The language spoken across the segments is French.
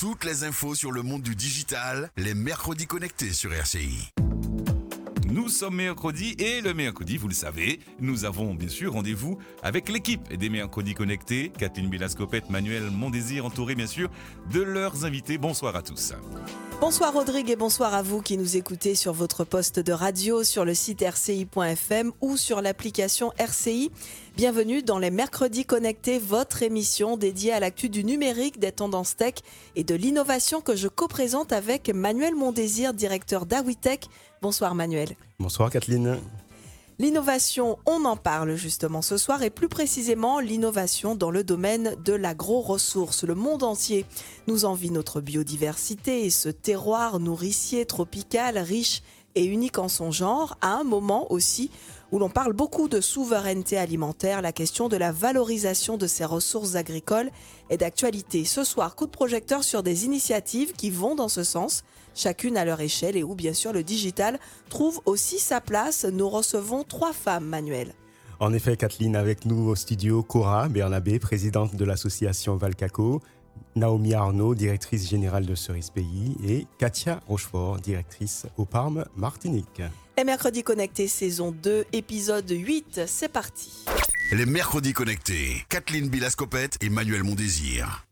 Toutes les infos sur le monde du digital, les mercredis connectés sur RCI. Nous sommes mercredi et le mercredi, vous le savez, nous avons bien sûr rendez-vous avec l'équipe des mercredis connectés. Kathleen Bilascopette, Manuel Mondésir, entouré bien sûr de leurs invités. Bonsoir à tous. Bonsoir Rodrigue et bonsoir à vous qui nous écoutez sur votre poste de radio, sur le site rci.fm ou sur l'application RCI. Bienvenue dans les Mercredis Connectés, votre émission dédiée à l'actu du numérique, des tendances tech et de l'innovation que je co-présente avec Manuel Mondésir, directeur d'Awitech. Bonsoir Manuel. Bonsoir Kathleen. L'innovation, on en parle justement ce soir et plus précisément l'innovation dans le domaine de l'agro-ressource. Le monde entier nous envie notre biodiversité et ce terroir nourricier tropical riche et unique en son genre à un moment aussi où l'on parle beaucoup de souveraineté alimentaire, la question de la valorisation de ces ressources agricoles est d'actualité. Ce soir, coup de projecteur sur des initiatives qui vont dans ce sens, chacune à leur échelle et où bien sûr le digital trouve aussi sa place. Nous recevons trois femmes, Manuel. En effet, Kathleen, avec nous au studio, Cora Bernabé, présidente de l'association Valcaco, Naomi Arnaud, directrice générale de Cerise Pays, et Katia Rochefort, directrice au Parme Martinique. Et mercredi connecté saison 2, épisode 8, c'est parti. Les mercredis connectés, Kathleen Bilascopette et Manuel Mondésir.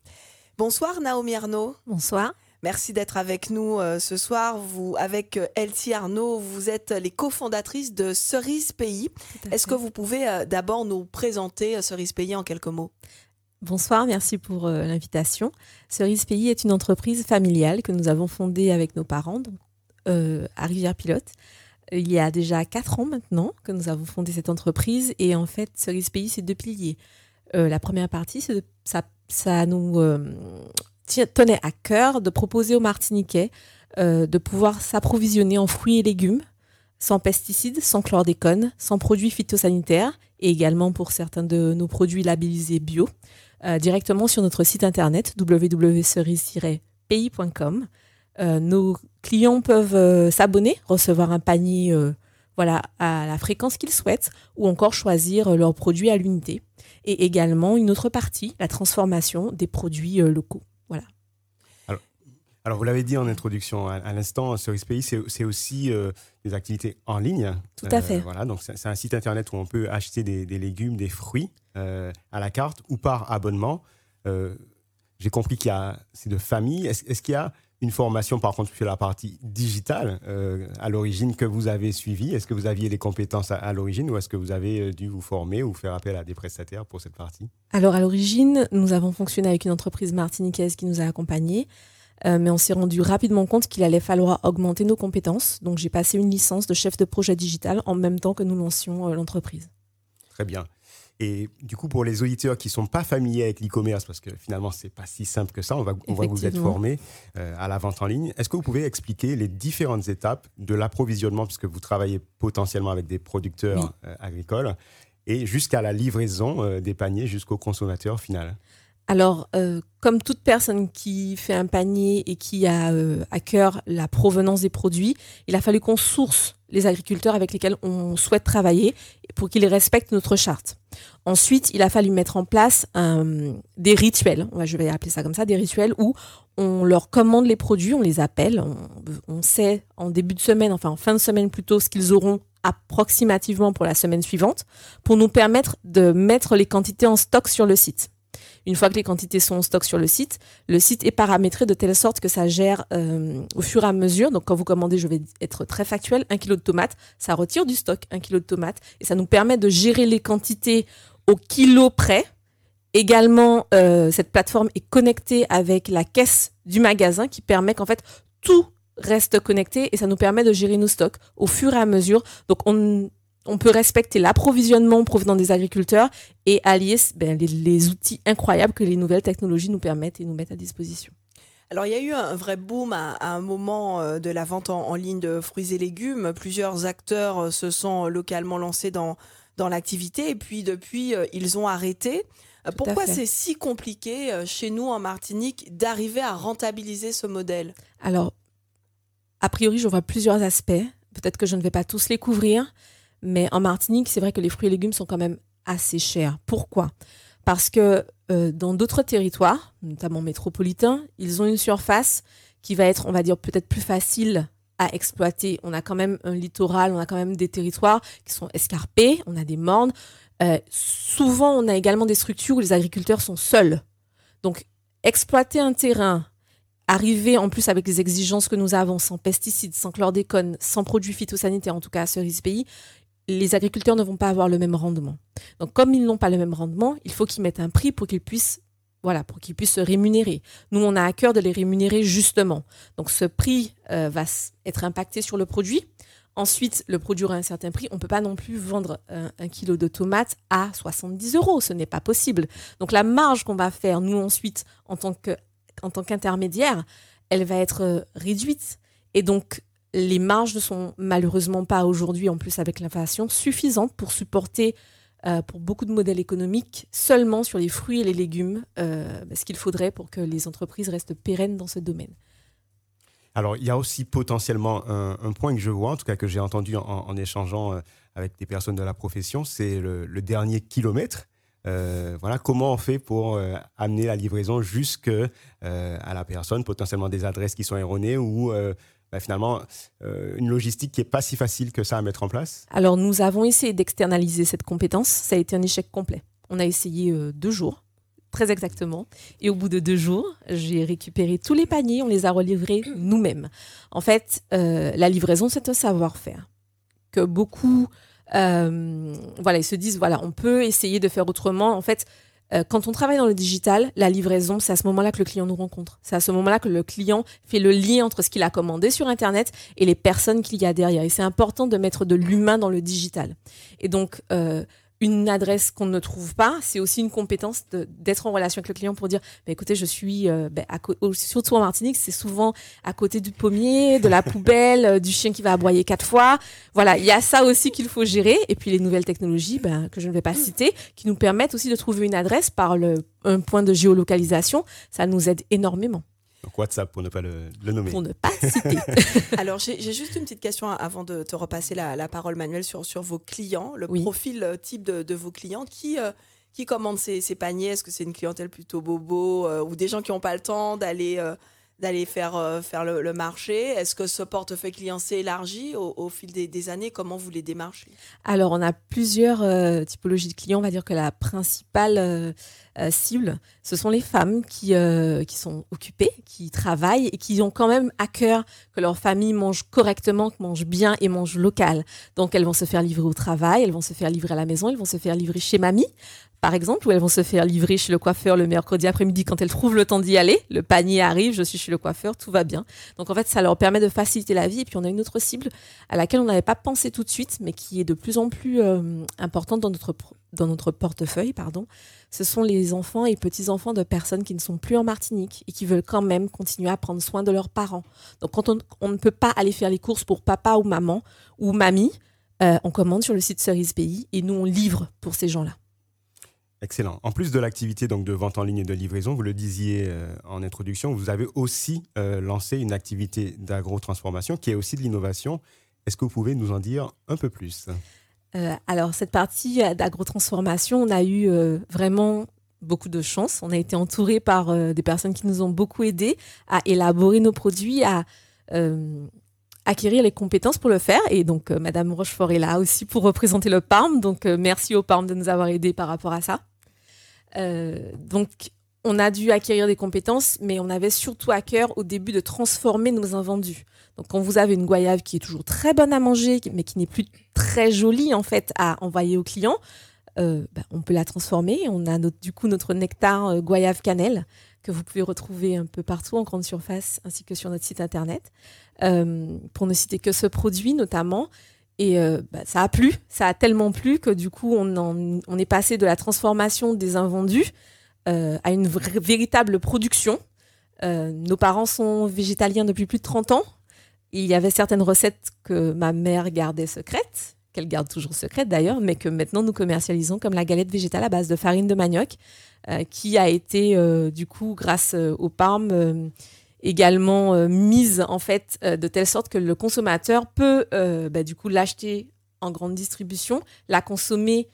Bonsoir Naomi Arnaud. Bonsoir. Merci d'être avec nous euh, ce soir. Vous, avec euh, Elsie Arnaud, vous êtes les cofondatrices de Cerise Pays. Est-ce que vous pouvez euh, d'abord nous présenter Cerise Pays en quelques mots? Bonsoir, merci pour l'invitation. Cerise Pays est une entreprise familiale que nous avons fondée avec nos parents donc, à Rivière-Pilote. Il y a déjà quatre ans maintenant que nous avons fondé cette entreprise et en fait, Cerise Pays, c'est deux piliers. la première partie, ça, nous tenait à cœur de proposer aux Martiniquais euh, de pouvoir s'approvisionner en fruits et légumes sans pesticides, sans chlordécone, sans produits phytosanitaires et également pour certains de nos produits labellisés bio euh, directement sur notre site internet www.cerise-pays.com. Euh, nos clients peuvent s'abonner, recevoir un panier voilà, à la fréquence qu'ils souhaitent ou encore choisir leurs produits à l'unité. Et également une autre partie, la transformation des produits locaux. Alors, vous l'avez dit en introduction à, l'instant, Cerise Pays, c'est aussi euh, des activités en ligne. Tout à fait. Euh, voilà, donc c'est un site internet où on peut acheter des, légumes, des fruits euh, à la carte ou par abonnement. J'ai compris qu'il y a c'est de famille. Est-ce qu'il y a une formation, par contre, sur la partie digitale à l'origine que vous avez suivie Est-ce que vous aviez les compétences à, l'origine ou est-ce que vous avez dû vous former ou faire appel à des prestataires pour cette partie? Alors, à l'origine, nous avons fonctionné avec une entreprise martiniquaise qui nous a accompagnés. Euh, mais on s'est rendu rapidement compte qu'il allait falloir augmenter nos compétences. Donc j'ai passé une licence de chef de projet digital en même temps que nous lancions euh, l'entreprise. Très bien. Et du coup, pour les auditeurs qui ne sont pas familiers avec l'e-commerce, parce que finalement, ce n'est pas si simple que ça, on va, on va vous être formé euh, à la vente en ligne. Est-ce que vous pouvez expliquer les différentes étapes de l'approvisionnement, puisque vous travaillez potentiellement avec des producteurs agricoles, et jusqu'à la livraison des paniers jusqu'au consommateur final? Alors, euh, comme toute personne qui fait un panier et qui a euh, à cœur la provenance des produits, il a fallu qu'on source les agriculteurs avec lesquels on souhaite travailler pour qu'ils respectent notre charte. Ensuite, il a fallu mettre en place des rituels, je vais appeler ça comme ça, des rituels où on leur commande les produits, on les appelle, on sait en début de semaine, enfin en fin de semaine plutôt, ce qu'ils auront approximativement pour la semaine suivante, pour nous permettre de mettre les quantités en stock sur le site. Une fois que les quantités sont en stock sur le site, le site est paramétré de telle sorte que ça gère euh, au fur et à mesure. Donc quand vous commandez, je vais être très factuel, un kilo de tomates, ça retire du stock un kilo de tomates et ça nous permet de gérer les quantités au kilo près. Également, euh, cette plateforme est connectée avec la caisse du magasin qui permet qu'en fait tout reste connecté et ça nous permet de gérer nos stocks au fur et à mesure. Donc on on peut respecter l'approvisionnement provenant des agriculteurs et allier ben, les, outils incroyables que les nouvelles technologies nous permettent et nous mettent à disposition. Alors il y a eu un vrai boom à, un moment euh, de la vente en, ligne de fruits et légumes. Plusieurs acteurs euh, se sont localement lancés dans, dans l'activité et puis depuis euh, ils ont arrêté. Pourquoi c'est si compliqué chez nous en Martinique d'arriver à rentabiliser ce modèle? Alors, a priori, je vois plusieurs aspects. Peut-être que je ne vais pas tous les couvrir. Mais en Martinique, c'est vrai que les fruits et légumes sont quand même assez chers. Pourquoi? Parce que euh, dans d'autres territoires, notamment métropolitains, ils ont une surface qui va être, on va dire, peut-être plus facile à exploiter. On a quand même un littoral, on a quand même des territoires qui sont escarpés, on a des mornes. Euh, souvent, on a également des structures où les agriculteurs sont seuls. Donc, exploiter un terrain, arriver en plus avec les exigences que nous avons, sans pesticides, sans chlordécone, sans produits phytosanitaires, en tout cas à Cerise Pays, les agriculteurs ne vont pas avoir le même rendement. Donc, comme ils n'ont pas le même rendement, il faut qu'ils mettent un prix pour qu'ils puissent voilà, pour qu'ils puissent se rémunérer. Nous, on a à cœur de les rémunérer justement. Donc, ce prix euh, va être impacté sur le produit. Ensuite, le produit aura un certain prix. On ne peut pas non plus vendre un, kilo de tomates à 70 euros. Ce n'est pas possible. Donc, la marge qu'on va faire, nous, ensuite, en tant qu'intermédiaire, elle va être euh, réduite. Et donc, les marges ne sont malheureusement pas aujourd'hui, en plus avec l'inflation, suffisantes pour supporter euh, pour beaucoup de modèles économiques seulement sur les fruits et les légumes, euh, ce qu'il faudrait pour que les entreprises restent pérennes dans ce domaine. Alors, il y a aussi potentiellement un, point que je vois, en tout cas que j'ai entendu en, échangeant euh, avec des personnes de la profession, c'est le, dernier kilomètre. voilà, comment on fait pour amener la livraison jusque à la personne, potentiellement des adresses qui sont erronées ou bah, finalement euh, une logistique qui n'est pas si facile que ça à mettre en place Alors nous avons essayé d'externaliser cette compétence. Ça a été un échec complet. On a essayé euh, deux jours, très exactement. Et au bout de deux jours, j'ai récupéré tous les paniers, on les a relivrés nous-mêmes. En fait, euh, la livraison, c'est un savoir-faire que beaucoup... voilà, ils se disent, voilà, on peut essayer de faire autrement. En fait, euh, quand on travaille dans le digital, la livraison, c'est à ce moment-là que le client nous rencontre. C'est à ce moment-là que le client fait le lien entre ce qu'il a commandé sur Internet et les personnes qu'il y a derrière. Et c'est important de mettre de l'humain dans le digital. Et donc, euh, une adresse qu'on ne trouve pas, c'est aussi une compétence d'être en relation avec le client pour dire, bah, écoutez, je suis, euh, bah, surtout en Martinique, c'est souvent à côté du pommier, de la poubelle, euh, du chien qui va aboyer quatre fois. Voilà, il y a ça aussi qu'il faut gérer. Et puis les nouvelles technologies, ben, que je ne vais pas citer, qui nous permettent aussi de trouver une adresse par un point de géolocalisation, ça nous aide énormément. Donc WhatsApp pour ne pas le, nommer. Pour ne pas citer. Alors j'ai juste une petite question avant de te repasser la, parole Manuel sur, sur vos clients, le profil euh, type de, vos clients qui, euh, qui commandent ces, paniers? Est-ce que c'est une clientèle plutôt bobo euh, ou des gens qui n'ont pas le temps d'aller d'aller faire, euh, faire le, marché? Est-ce que ce portefeuille client s'est élargi au, fil des, années? Comment vous les démarchez? Alors, on a plusieurs euh, typologies de clients. On va dire que la principale euh, cible, ce sont les femmes qui, qui sont occupées, qui travaillent et qui ont quand même à cœur que leur famille mange correctement, mange bien et mange local. Donc, elles vont se faire livrer au travail, elles vont se faire livrer à la maison, elles vont se faire livrer chez mamie par exemple, où elles vont se faire livrer chez le coiffeur le mercredi après-midi quand elles trouvent le temps d'y aller. Le panier arrive, je suis chez le coiffeur, tout va bien. Donc en fait, ça leur permet de faciliter la vie. Et puis on a une autre cible à laquelle on n'avait pas pensé tout de suite, mais qui est de plus en plus euh, importante dans notre, dans notre portefeuille. Pardon. Ce sont les enfants et petits-enfants de personnes qui ne sont plus en Martinique et qui veulent quand même continuer à prendre soin de leurs parents. Donc quand on, ne peut pas aller faire les courses pour papa ou maman ou mamie, euh, on commande sur le site Cerise Pays et nous on livre pour ces gens-là. Excellent. En plus de l'activité donc de vente en ligne et de livraison, vous le disiez euh, en introduction, vous avez aussi euh, lancé une activité d'agro-transformation qui est aussi de l'innovation. Est-ce que vous pouvez nous en dire un peu plus? Euh, Alors cette partie d'agro-transformation, on a eu vraiment beaucoup de chance. On a été entouré par des personnes qui nous ont beaucoup aidés à élaborer nos produits, à acquérir les compétences pour le faire. Et donc, Madame Rochefort est là aussi pour représenter le PARM. Donc, merci au PARM de nous avoir aidés par rapport à ça. Euh, donc, on a dû acquérir des compétences, mais on avait surtout à cœur au début de transformer nos invendus. Donc, quand vous avez une goyave qui est toujours très bonne à manger, mais qui n'est plus très jolie en fait à envoyer aux clients, euh, bah, on peut la transformer. On a du coup notre nectar euh, goyave cannelle que vous pouvez retrouver un peu partout en grande surface ainsi que sur notre site internet. pour ne citer que ce produit notamment, et euh, bah, ça a plu, ça a tellement plu que du coup, on, est passé de la transformation des invendus euh, à une véritable production. Euh, nos parents sont végétaliens depuis plus de 30 ans. il y avait certaines recettes que ma mère gardait secrètes, qu'elle garde toujours secrètes d'ailleurs, mais que maintenant nous commercialisons comme la galette végétale à base de farine de manioc, qui a été du coup, grâce au Parme, également euh, mise en fait euh, de telle sorte que le consommateur peut euh, bah, du coup l'acheter en grande distribution, la consommer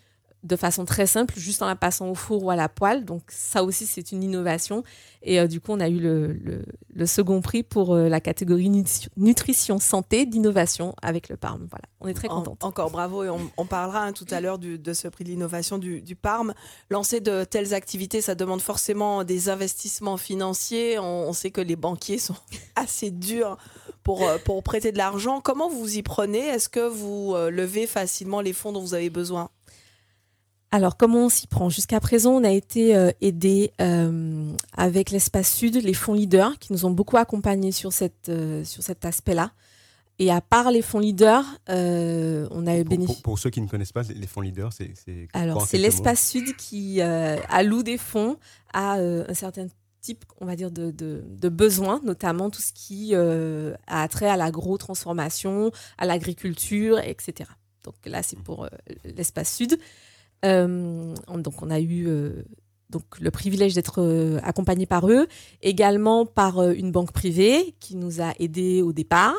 de façon très simple, juste en la passant au four ou à la poêle. Donc ça aussi, c'est une innovation. Et euh, du coup, on a eu le, le, second prix pour euh, la catégorie nutrition santé d'innovation avec le Parme. Voilà, on est très contents. encore bravo et on, parlera hein, tout à l'heure de ce prix de l'innovation du, du, Parme. Lancer de telles activités, ça demande forcément des investissements financiers. On, on sait que les banquiers sont assez durs pour, euh, pour prêter de l'argent. Comment vous y prenez? Est-ce que vous levez facilement les fonds dont vous avez besoin? Alors, comment on s'y prend? Jusqu'à présent, on a été euh, aidé euh, avec l'Espace Sud, les fonds leaders, qui nous ont beaucoup accompagnés sur, cette, euh, sur cet aspect-là. Et à part les fonds leaders, on a bénéficié. Pour, ceux qui ne connaissent pas, les fonds leaders, c'est. Alors, c'est l'Espace Sud qui alloue des fonds à un certain type, on va dire, de, de, besoins, notamment tout ce qui a trait à l'agro-transformation, à l'agriculture, etc. Donc là, c'est pour l'Espace Sud. Euh, donc on a eu euh, donc le privilège d'être euh, accompagné par eux, également par une banque privée qui nous a aidés au départ,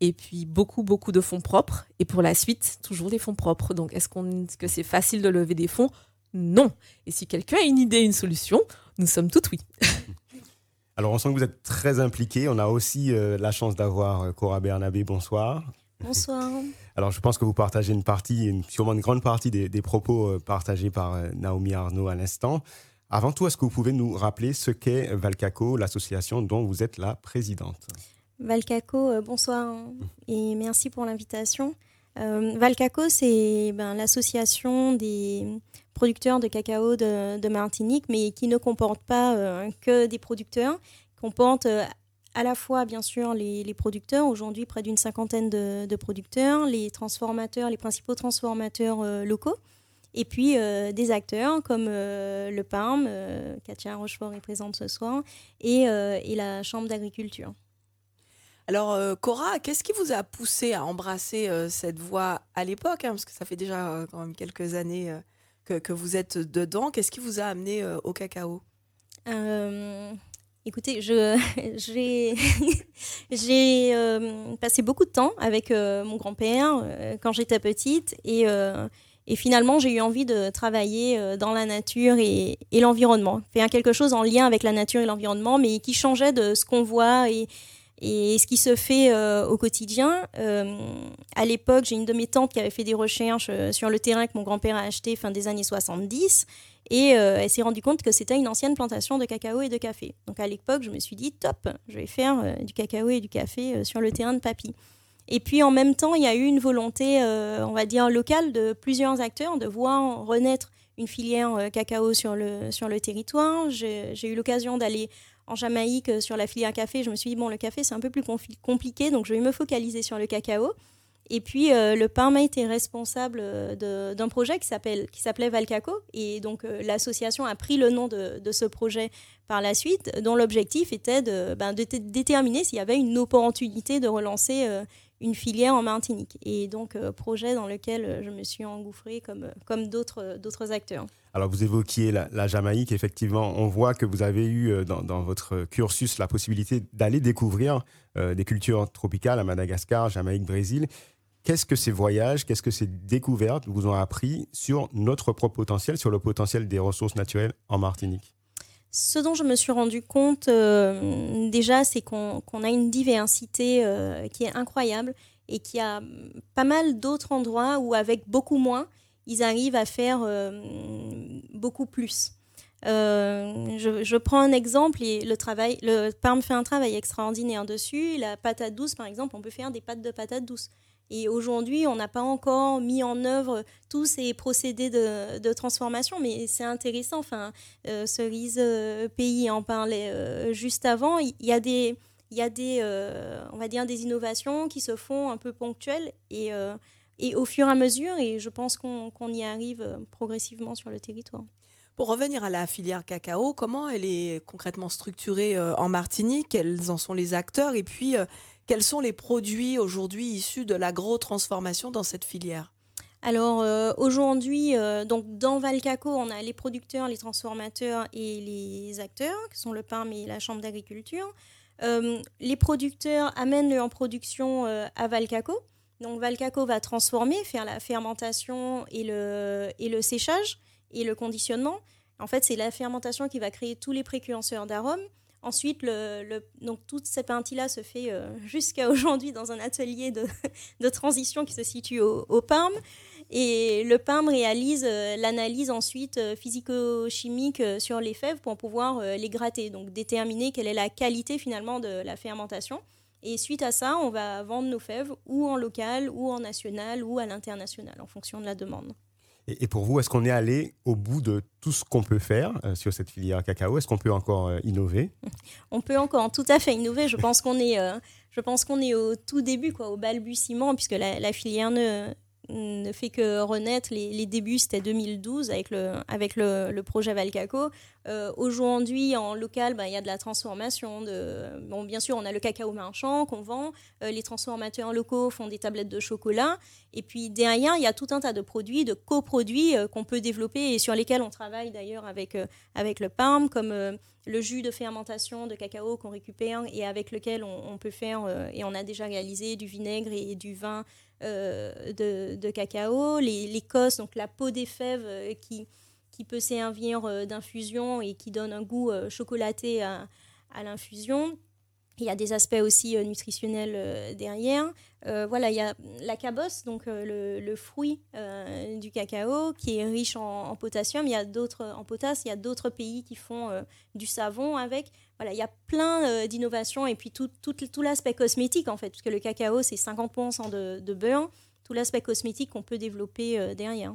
et puis beaucoup beaucoup de fonds propres, et pour la suite toujours des fonds propres. Donc est-ce qu'on que c'est facile de lever des fonds? Non. Et si quelqu'un a une idée, une solution, nous sommes tout oui. Alors on sent que vous êtes très impliqué. On a aussi la chance d'avoir Cora Bernabé. Bonsoir. Bonsoir. Alors, je pense que vous partagez une partie, sûrement une grande partie des, propos euh, partagés par euh, Naomi Arnaud à l'instant. Avant tout, est-ce que vous pouvez nous rappeler ce qu'est Valcaco, l'association dont vous êtes la présidente? Valcaco, euh, bonsoir et merci pour l'invitation. Valcaco, c'est ben, l'association des producteurs de cacao de, Martinique, mais qui ne comporte pas que des producteurs, comporte à la fois, bien sûr, les, producteurs, aujourd'hui près d'une cinquantaine de, producteurs, les transformateurs, les principaux transformateurs euh, locaux, et puis euh, des acteurs comme euh, le PARM, Katia Rochefort est présente ce soir, et, la Chambre d'agriculture. Alors, Cora, qu'est-ce qui vous a poussé à embrasser cette voie à l'époque hein, Parce que ça fait déjà quand même quelques années que, que, vous êtes dedans. Qu'est-ce qui vous a amené au cacao? Écoutez, j'ai euh, passé beaucoup de temps avec euh, mon grand-père euh, quand j'étais petite et, finalement j'ai eu envie de travailler dans la nature et, et l'environnement. Faire quelque chose en lien avec la nature et l'environnement, mais qui changeait de ce qu'on voit et, et ce qui se fait au quotidien. à l'époque, j'ai une de mes tantes qui avait fait des recherches sur le terrain que mon grand-père a acheté fin des années 70 et euh, elle s'est rendue compte que c'était une ancienne plantation de cacao et de café. Donc à l'époque, je me suis dit, top, je vais faire euh, du cacao et du café euh, sur le terrain de papy. Et puis en même temps, il y a eu une volonté, on va dire, locale de plusieurs acteurs de voir renaître une filière cacao sur le, sur le territoire. J'ai eu l'occasion d'aller en Jamaïque sur la filière café. Je me suis dit, bon, le café, c'est un peu plus compliqué, donc je vais me focaliser sur le cacao. Et puis, euh, le Parma était responsable euh, d'un projet qui s'appelait Valcaco. Et donc, euh, l'association a pris le nom de, ce projet par la suite, dont l'objectif était de, ben, déterminer s'il y avait une opportunité de relancer une filière en Martinique. Et donc, projet dans lequel je me suis engouffrée comme, comme d'autres acteurs. Alors, vous évoquiez la, Jamaïque. Effectivement, on voit que vous avez eu dans, dans votre cursus la possibilité d'aller découvrir des cultures tropicales à Madagascar, Jamaïque, Brésil. Qu'est-ce que ces voyages, qu'est-ce que ces découvertes vous ont appris sur notre propre potentiel, sur le potentiel des ressources naturelles en Martinique? Ce dont je me suis rendu compte euh, déjà, c'est qu'on a une diversité euh, qui est incroyable et qu'il y a pas mal d'autres endroits où, avec beaucoup moins, ils arrivent à faire euh, beaucoup plus. Je, prends un exemple et le travail, le Parme fait un travail extraordinaire dessus. La patate douce, par exemple, on peut faire des pâtes de patates douces. Et aujourd'hui, on n'a pas encore mis en œuvre tous ces procédés de, transformation, mais c'est intéressant. Enfin, euh, Cerise euh, Pays en parlait euh, juste avant. Il y a des, y a des, on va dire, des innovations qui se font un peu ponctuelles et, et au fur et à mesure. Et je pense qu'on y arrive progressivement sur le territoire. Pour revenir à la filière cacao, comment elle est concrètement structurée en Martinique? Quels en sont les acteurs? Et puis, quels sont les produits aujourd'hui issus de l'agro-transformation dans cette filière? Alors euh, aujourd'hui, euh, donc dans Valcaco, on a les producteurs, les transformateurs et les acteurs, qui sont le PARM et la Chambre d'agriculture. Euh, les producteurs amènent leur production à Valcaco Donc Valcaco va transformer, faire la fermentation et le, et le séchage et le conditionnement. En fait, c'est la fermentation qui va créer tous les précurseurs d'arômes. Ensuite, donc toute cette partie-là se fait euh, jusqu'à aujourd'hui dans un atelier de, transition qui se situe au, au Parme. Et le PAM réalise euh, l'analyse ensuite euh, physico-chimique sur les fèves pour pouvoir les gratter, donc déterminer quelle est la qualité finalement de la fermentation. Et suite à ça, on va vendre nos fèves ou en local, ou en national, ou à l'international, en fonction de la demande. Et, pour vous, est-ce qu'on est allé au bout de tout ce qu'on peut faire euh, sur cette filière cacao? Est-ce qu'on peut encore euh, innover? On peut encore tout à fait innover. Je pense qu'on est, euh, est au tout début, quoi, au balbutiement, puisque la filière ne, ne fait que renaître. Les, débuts, c'était 2012 avec le, avec le, projet Valcaco. Euh, aujourd'hui, en local, ben, il y a de la transformation. Bon, bien sûr, on a le cacao marchand qu'on vend. Euh, les transformateurs locaux font des tablettes de chocolat. Et puis derrière, il y a tout un tas de produits, de coproduits euh, qu'on peut développer et sur lesquels on travaille d'ailleurs avec, avec le PARM, comme le jus de fermentation de cacao qu'on récupère et avec lequel on, peut faire, et on a déjà réalisé du vinaigre et du vin euh, de, cacao, l'écosse, donc la peau des fèves euh, qui, qui peut servir euh, d'infusion et qui donne un goût chocolaté à, l'infusion. Il y a des aspects aussi nutritionnels derrière. voilà, il y a la cabosse, donc le, fruit du cacao, qui est riche en, potassium. Il y a d'autres en potasse. Il y a d'autres pays qui font du savon avec. Voilà, il y a plein euh, d'innovations et puis tout, l'aspect cosmétique en fait, puisque le cacao c'est 50% de, de, beurre, tout l'aspect cosmétique qu'on peut développer euh, derrière.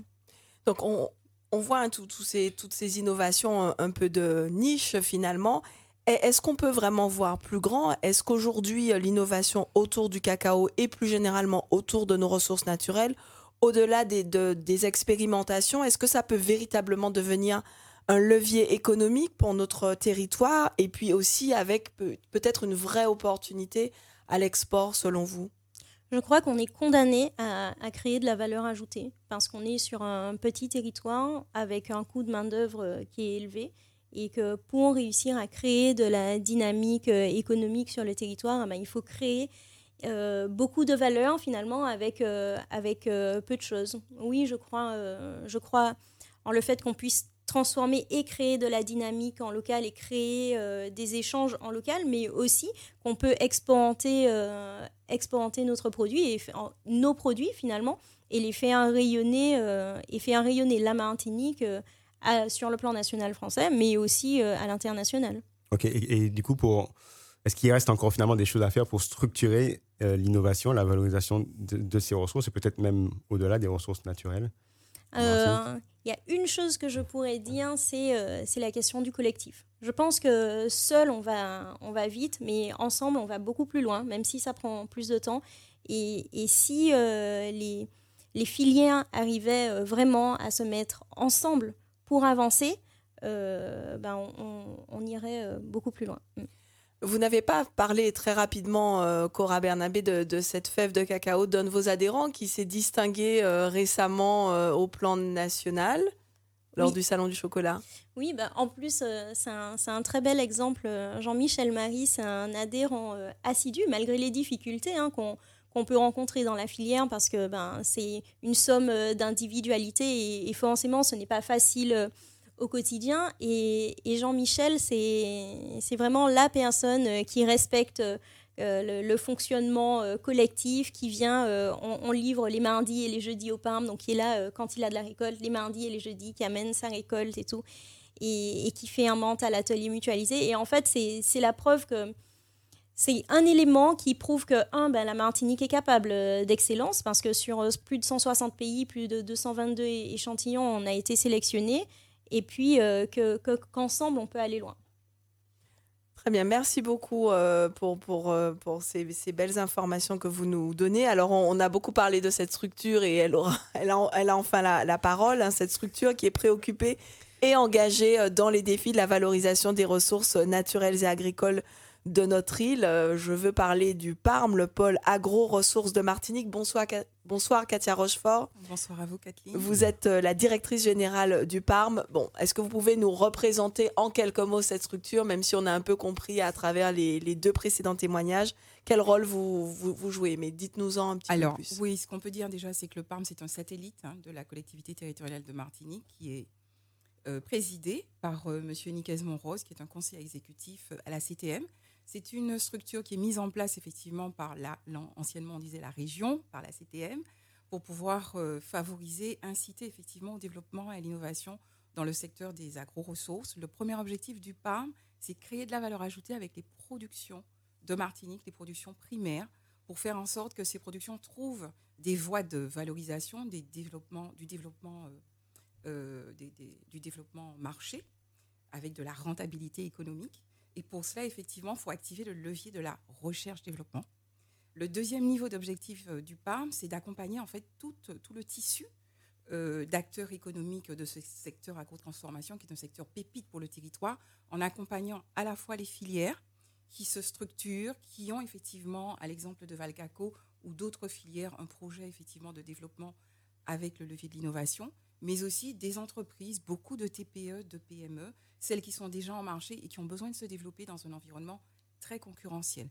Donc on, voit hein, toutes ces innovations un, peu de niche finalement. Est-ce qu'on peut vraiment voir plus grand? Est-ce qu'aujourd'hui euh, l'innovation autour du cacao et plus généralement autour de nos ressources naturelles, au-delà des expérimentations, est-ce que ça peut véritablement devenir un levier économique pour notre territoire et puis aussi avec peut-être une vraie opportunité à l'export selon vous? Je crois qu'on est condamné à, créer de la valeur ajoutée parce qu'on est sur un petit territoire avec un coût de main-d'œuvre euh, qui est élevé et que pour réussir à créer de la dynamique euh, économique sur le territoire, eh ben, il faut créer euh, beaucoup de valeur finalement avec, avec peu de choses. Oui, je crois, je crois en le fait qu'on puisse transformer et créer de la dynamique en local et créer euh, des échanges en local, mais aussi qu'on peut exporter, euh, notre produit et nos produits finalement et les faire rayonner euh, et faire rayonner la Martinique sur le plan national français, mais aussi à l'international. Ok, et, du coup, pour est-ce qu'il reste encore finalement des choses à faire pour structurer l'innovation, la valorisation de, de ces ressources et peut-être même au-delà des ressources naturelles? Il y a une chose que je pourrais dire, euh, c'est la question du collectif. Je pense que seul, on va, on va vite, mais ensemble, on va beaucoup plus loin, même si ça prend plus de temps. Et, si euh, les, filières arrivaient euh, vraiment à se mettre ensemble pour avancer, ben on, on, irait beaucoup plus loin. Mm. Vous n'avez pas parlé très rapidement, euh, Cora Bernabé, de, cette fève de cacao d'un de vos adhérents qui s'est distingué euh, récemment euh, au plan national lors du Salon du chocolat. Oui, bah, en plus, c'est un, très bel exemple. Jean-Michel Marie, c'est un adhérent assidu, malgré les difficultés hein, qu'on peut rencontrer dans la filière, parce que ben, c'est une somme d'individualité et, et, forcément, ce n'est pas facile au quotidien. Et, Jean-Michel, c'est vraiment la personne euh, qui respecte euh, le, fonctionnement euh, collectif, qui vient, on, livre les mardis et les jeudis au PARM, donc qui est là quand il a de la récolte, les mardis et les jeudis, qui amène sa récolte et tout, et, qui fait un mental à l'atelier mutualisé. Et en fait, c'est la preuve que c'est un élément qui prouve que, un, ben, la Martinique est capable d'excellence, parce que sur plus de 160 pays, plus de 222 échantillons, on a été sélectionné et puis euh, qu'ensemble, on peut aller loin. Très bien, merci beaucoup euh, pour, pour, euh, pour ces, ces, belles informations que vous nous donnez. Alors, on, a beaucoup parlé de cette structure et elle, aura, elle a enfin la, la parole, hein, cette structure qui est préoccupée et engagée dans les défis de la valorisation des ressources naturelles et agricoles de notre île. Euh, Je veux parler du PARM, le pôle agro-ressources de Martinique. Bonsoir, bonsoir Katia Rochefort. Bonsoir à vous, Kathleen. Vous êtes euh, la directrice générale du PARM. Bon, est-ce que vous pouvez nous représenter en quelques mots cette structure, même si on a un peu compris à travers les, les deux précédents témoignages quel rôle vous, vous, vous jouez? Mais dites-nous-en un petit Alors, peu plus. oui, ce qu'on peut dire déjà, c'est que le PARM, c'est un satellite hein, de la collectivité territoriale de Martinique qui est euh, présidé par euh, M. Nicaise Monrose, qui est un conseiller exécutif à la CTM. C'est une structure qui est mise en place effectivement par la, anciennement on disait la région, par la CTM, pour pouvoir euh, favoriser, inciter effectivement au développement et à l'innovation dans le secteur des agro-ressources. Le premier objectif du PARM, c'est créer de la valeur ajoutée avec les productions de Martinique, les productions primaires, pour faire en sorte que ces productions trouvent des voies de valorisation du développement, euh, euh, du développement marché, avec de la rentabilité économique. Et pour cela, effectivement, il faut activer le levier de la recherche-développement. Le deuxième niveau d'objectif euh, du PARM, c'est d'accompagner en fait tout, tout le tissu euh, d'acteurs économiques de ce secteur agro-transformation, qui est un secteur pépite pour le territoire, en accompagnant à la fois les filières qui se structurent, qui ont effectivement, à l'exemple de Valcaco ou d'autres filières, un projet effectivement de développement avec le levier de l'innovation, mais aussi des entreprises, beaucoup de TPE, de PME, celles qui sont déjà en marché et qui ont besoin de se développer dans un environnement très concurrentiel.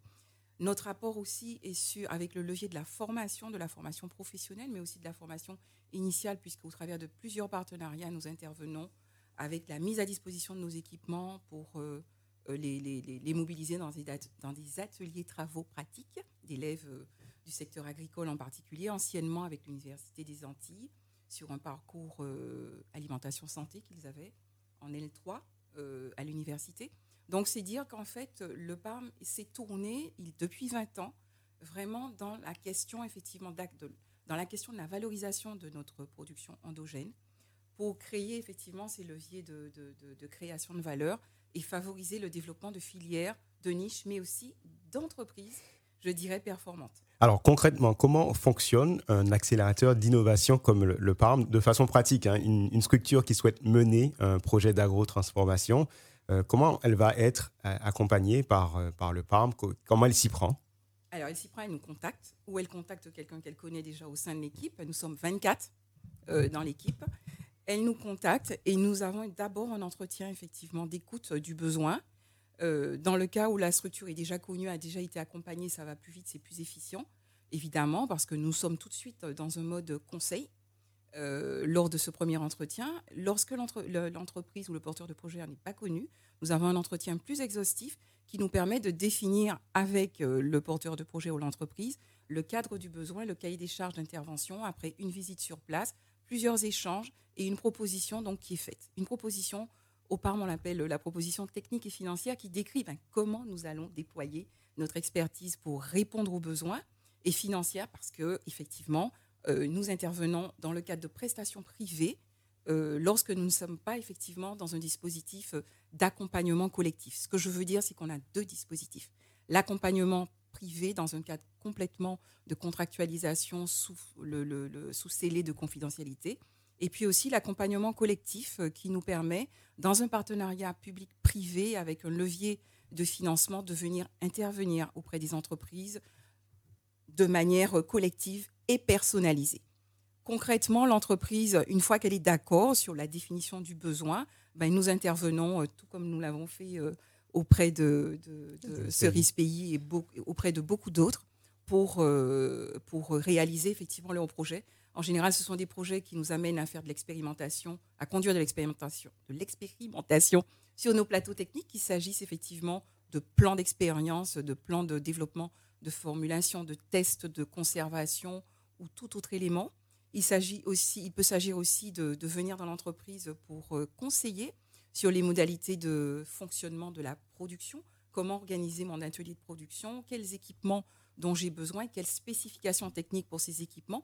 Notre apport aussi est sur, avec le levier de la formation, de la formation professionnelle, mais aussi de la formation initiale, puisqu'au travers de plusieurs partenariats, nous intervenons avec la mise à disposition de nos équipements pour euh, euh, les, mobiliser dans des, dat- dans des ateliers travaux pratiques d'élèves euh, du secteur agricole en particulier, anciennement avec l'Université des Antilles, sur un parcours euh, alimentation-santé qu'ils avaient en L3 euh, à l'université. Donc, c'est dire qu'en fait, le PARM s'est tourné depuis 20 ans vraiment dans la question, effectivement, de- dans la question de la valorisation de notre production endogène pour créer effectivement ces leviers de création de valeur et favoriser le développement de filières, de niches, mais aussi d'entreprises, je dirais, performantes. Alors concrètement, comment fonctionne un accélérateur d'innovation comme le, le PARM de façon pratique hein, une, une structure qui souhaite mener un projet d'agro-transformation, euh, comment elle va être euh, accompagnée par, euh, par le PARM Co- Comment elle s'y prend? Alors, elle s'y prend, elle nous contacte, ou elle contacte quelqu'un qu'elle connaît déjà au sein de l'équipe. Nous sommes 24 euh, dans l'équipe. Elle nous contacte et nous avons d'abord un entretien, effectivement, d'écoute du besoin. Euh, dans le cas où la structure est déjà connue, a déjà été accompagnée, ça va plus vite, c'est plus efficient, évidemment, parce que nous sommes tout de suite dans un mode conseil euh, lors de ce premier entretien. Lorsque l'entre- le- l'entreprise ou le porteur de projet n'est pas connu, nous avons un entretien plus exhaustif qui nous permet de définir avec euh, le porteur de projet ou l'entreprise le cadre du besoin, le cahier des charges d'intervention, après une visite sur place, plusieurs échanges et une proposition donc qui est faite. Une proposition, au PARM on l'appelle la proposition technique et financière qui décrit ben, comment nous allons déployer notre expertise pour répondre aux besoins et financière parce que effectivement euh, nous intervenons dans le cadre de prestations privées euh, lorsque nous ne sommes pas effectivement dans un dispositif euh, d'accompagnement collectif. Ce que je veux dire, c'est qu'on a deux dispositifs. L'accompagnement privé dans un cadre complètement de contractualisation sous, le, le- le- sous scellé de confidentialité. Et puis aussi l'accompagnement collectif euh, qui nous permet, dans un partenariat public-privé avec un levier de financement, de venir intervenir auprès des entreprises de manière collective et personnalisée. Concrètement, l'entreprise, une fois qu'elle est d'accord sur la définition du besoin, ben, nous intervenons, euh, tout comme nous l'avons fait euh, auprès de, de, de Cerise Pays et beau- auprès de beaucoup d'autres, pour, pour réaliser effectivement leurs projets. En général, ce sont des projets qui nous amènent à faire de l'expérimentation, à conduire de l'expérimentation, de l'expérimentation sur nos plateaux techniques, qu'il s'agisse effectivement de plans d'expérience, de plans de développement, de formulation, de tests de conservation ou tout autre élément. Il, aussi, il peut s'agir aussi de, de venir dans l'entreprise pour euh, conseiller sur les modalités de fonctionnement de la production, comment organiser mon atelier de production, quels équipements dont j'ai besoin, quelles spécifications techniques pour ces équipements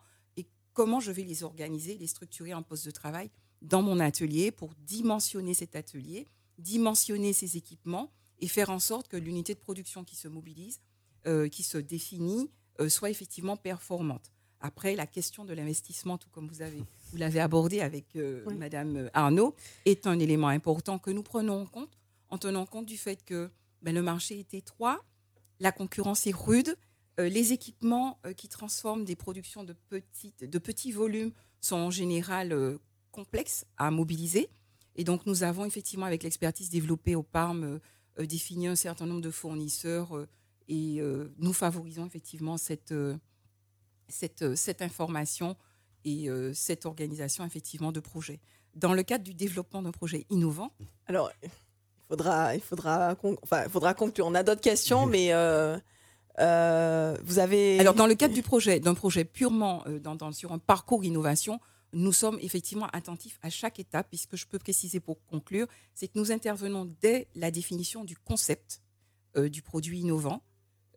comment je vais les organiser, les structurer en poste de travail dans mon atelier pour dimensionner cet atelier, dimensionner ces équipements et faire en sorte que l'unité de production qui se mobilise, euh, qui se définit, euh, soit effectivement performante. Après, la question de l'investissement, tout comme vous avez, vous l'avez abordé avec euh, Oui. Madame Arnaud, est un élément important que nous prenons en compte, en tenant compte du fait que ben, le marché est étroit, la concurrence est rude, les équipements euh, qui transforment des productions de, petites, de petits volumes sont en général euh, complexes à mobiliser. Et donc, nous avons effectivement, avec l'expertise développée au PARM, défini un certain nombre de fournisseurs et nous favorisons effectivement cette, cette, cette information et cette organisation effectivement de projets. Dans le cadre du développement d'un projet innovant. Alors, il faudra, il faudra, enfin, il faudra conclure. On a d'autres questions, mais euh, vous avez. Alors, dans le cadre du projet, d'un projet purement euh, sur un parcours innovation, nous sommes effectivement attentifs à chaque étape, puisque je peux préciser pour conclure, c'est que nous intervenons dès la définition du concept euh, du produit innovant.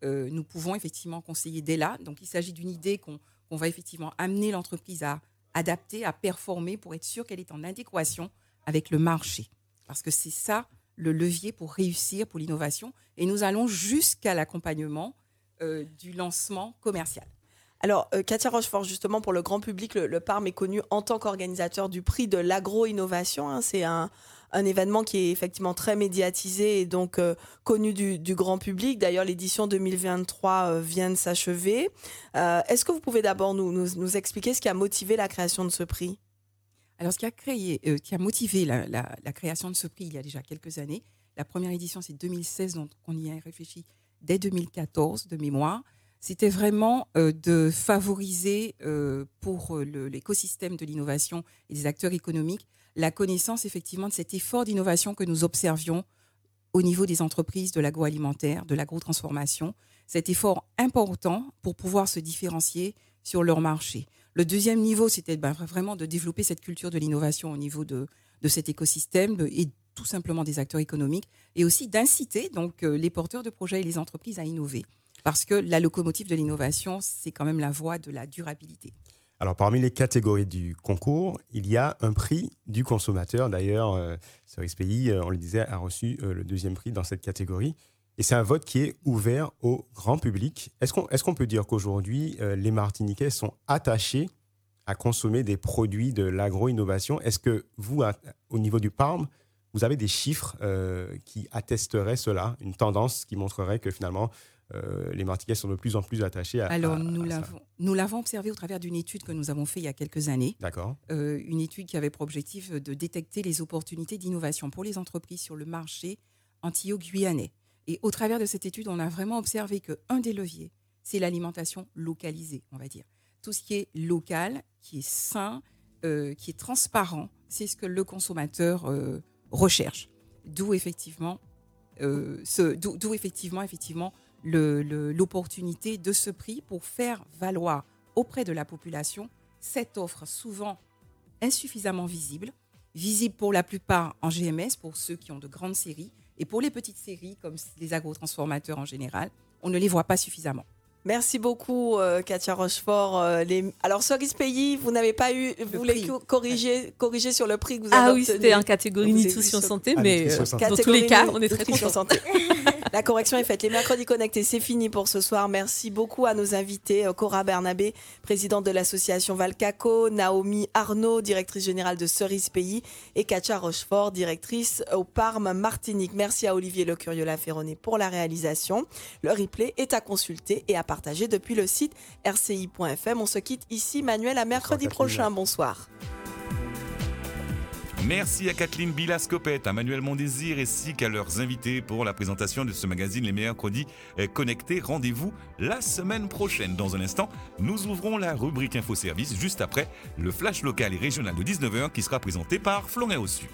nous pouvons effectivement conseiller dès là. Donc, il s'agit d'une idée qu'on va effectivement amener l'entreprise à adapter, à performer pour être sûr qu'elle est en adéquation avec le marché. Parce que c'est ça le levier pour réussir pour l'innovation. Et nous allons jusqu'à l'accompagnement euh, du lancement commercial. Alors, euh, Katia Rochefort, justement, pour le grand public, le, PARM est connu en tant qu'organisateur du prix de l'agro-innovation. Hein. C'est un, événement qui est effectivement très médiatisé et donc euh, connu du, grand public. D'ailleurs, l'édition 2023 vient de s'achever. Est-ce que vous pouvez d'abord nous, expliquer ce qui a motivé la création de ce prix? Alors, ce qui a, créé, qui a motivé la, la, création de ce prix il y a déjà quelques années, la première édition, c'est 2016, donc on y a réfléchi dès 2014 de mémoire, c'était vraiment euh, de favoriser euh, pour euh, l'écosystème de l'innovation et des acteurs économiques la connaissance effectivement de cet effort d'innovation que nous observions au niveau des entreprises de l'agroalimentaire, de l'agrotransformation, cet effort important pour pouvoir se différencier sur leur marché. Le deuxième niveau, c'était ben, vraiment de développer cette culture de l'innovation au niveau de, cet écosystème et tout simplement des acteurs économiques et aussi d'inciter donc euh, les porteurs de projets et les entreprises à innover. Parce que la locomotive de l'innovation, c'est quand même la voie de la durabilité. Alors, parmi les catégories du concours, il y a un prix du consommateur. D'ailleurs, euh, Cerise Pays, euh, on le disait, a reçu le deuxième prix dans cette catégorie. Et c'est un vote qui est ouvert au grand public. Est-ce qu'on est qu'on peut dire qu'aujourd'hui, les Martiniquais sont attachés à consommer des produits de l'agro-innovation? Est-ce que vous, au niveau du PARM, vous avez des chiffres euh, qui attesteraient cela, une tendance qui montrerait que finalement, euh, les Martiniquais sont de plus en plus attachés à. Alors, nous l'avons, nous l'avons observé au travers d'une étude que nous avons faite il y a quelques années. D'accord. Euh, une étude qui avait pour objectif de détecter les opportunités d'innovation pour les entreprises sur le marché antillais-guyanais. Et au travers de cette étude, on a vraiment observé qu'un des leviers, c'est l'alimentation localisée, on va dire. Tout ce qui est local, qui est sain, qui est transparent, c'est ce que le consommateur recherche. D'où effectivement, euh, d'où effectivement, effectivement l'opportunité de ce prix pour faire valoir auprès de la population cette offre souvent insuffisamment visible, visible pour la plupart en GMS, pour ceux qui ont de grandes séries, et pour les petites séries, comme les agrotransformateurs en général, on ne les voit pas suffisamment. Merci beaucoup, euh, Katia Rochefort. Euh, les... Alors, Cerise Pays, vous n'avez pas eu. Vous voulez corriger, corriger sur le prix que vous ah avez Ah oui, c'était en catégorie nutrition santé, mais euh, dans tous les cas, on est très contents. La correction est faite. Les mercredis connectés, c'est fini pour ce soir. Merci beaucoup à nos invités. Cora Bernabé, présidente de l'association Valcaco, Naomi Arnaud, directrice générale de Cerise Pays, et Katia Rochefort, directrice au Parme Martinique. Merci à Olivier Le Curieux-Laferronné pour la réalisation. Le replay est à consulter et à partager depuis le site rci.fm. On se quitte ici, Manuel, à mercredi prochain. Bonsoir. Merci à Kathleen Bilascopette, à Manuel Mondésir ainsi qu'à leurs invités pour la présentation de ce magazine Les Mercredis Connectés. Rendez-vous la semaine prochaine. Dans un instant, nous ouvrons la rubrique Info Service juste après le flash local et régional de 19h qui sera présenté par Florent Ossu.